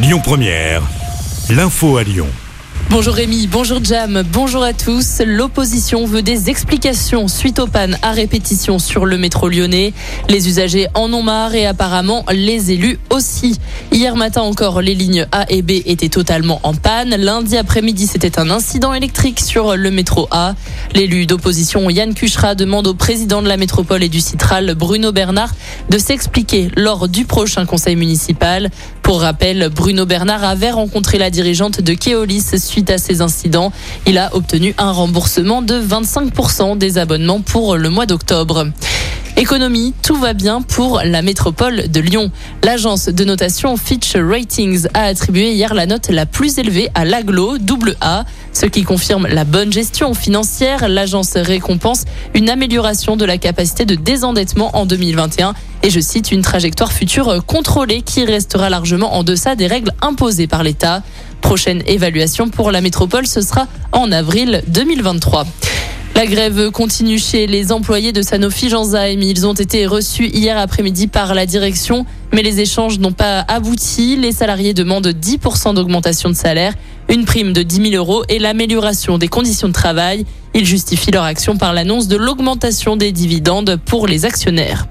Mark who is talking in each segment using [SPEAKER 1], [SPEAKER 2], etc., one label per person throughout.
[SPEAKER 1] Lyon Première, l'info à Lyon.
[SPEAKER 2] Bonjour Rémi, bonjour Jam, bonjour à tous. L'opposition veut des explications suite aux pannes à répétition sur le métro lyonnais. Les usagers en ont marre et apparemment les élus aussi. Hier matin encore, les lignes A et B étaient totalement en panne. Lundi après-midi, c'était un incident électrique sur le métro A. L'élu d'opposition Yann Cuchera demande au président de la métropole et du Citral, Bruno Bernard, de s'expliquer lors du prochain conseil municipal. Pour rappel, Bruno Bernard avait rencontré la dirigeante de Keolis suite à ces incidents. Il a obtenu un remboursement de 25% des abonnements pour le mois d'octobre. Économie, tout va bien pour la métropole de Lyon. L'agence de notation Fitch Ratings a attribué hier la note la plus élevée à l'aglo, double ce qui confirme la bonne gestion financière. L'agence récompense une amélioration de la capacité de désendettement en 2021 et je cite une trajectoire future contrôlée qui restera largement en deçà des règles imposées par l'État. Prochaine évaluation pour la métropole, ce sera en avril 2023. La grève continue chez les employés de Sanofi Genzyme. Ils ont été reçus hier après-midi par la direction, mais les échanges n'ont pas abouti. Les salariés demandent 10% d'augmentation de salaire, une prime de 10 000 euros et l'amélioration des conditions de travail. Ils justifient leur action par l'annonce de l'augmentation des dividendes pour les actionnaires.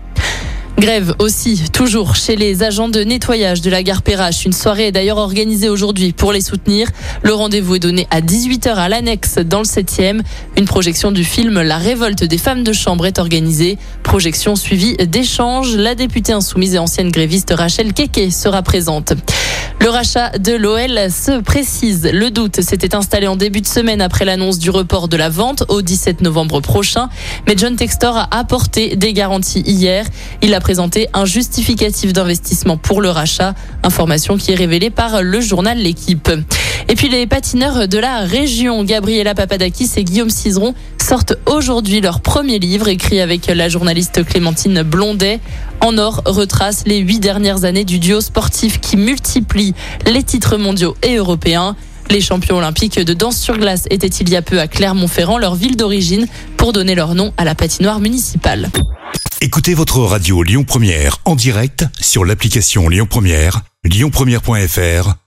[SPEAKER 2] Grève aussi, toujours chez les agents de nettoyage de la gare Perrache. Une soirée est d'ailleurs organisée aujourd'hui pour les soutenir. Le rendez-vous est donné à 18h à l'annexe dans le 7e. Une projection du film La révolte des femmes de chambre est organisée. Projection suivie d'échanges. La députée insoumise et ancienne gréviste Rachel Keke sera présente. Le rachat de l'OL se précise. Le doute s'était installé en début de semaine après l'annonce du report de la vente au 17 novembre prochain. Mais John Textor a apporté des garanties hier. Il a présenté un justificatif d'investissement pour le rachat. Information qui est révélée par le journal L'équipe. Et puis les patineurs de la région, Gabriela Papadakis et Guillaume Cizeron, sortent aujourd'hui leur premier livre écrit avec la journaliste Clémentine Blondet. En or retrace les huit dernières années du duo sportif qui multiplie les titres mondiaux et européens. Les champions olympiques de danse sur glace étaient il y a peu à Clermont-Ferrand, leur ville d'origine, pour donner leur nom à la patinoire municipale.
[SPEAKER 1] Écoutez votre radio Lyon Première en direct sur l'application Lyon Première, lyonpremière.fr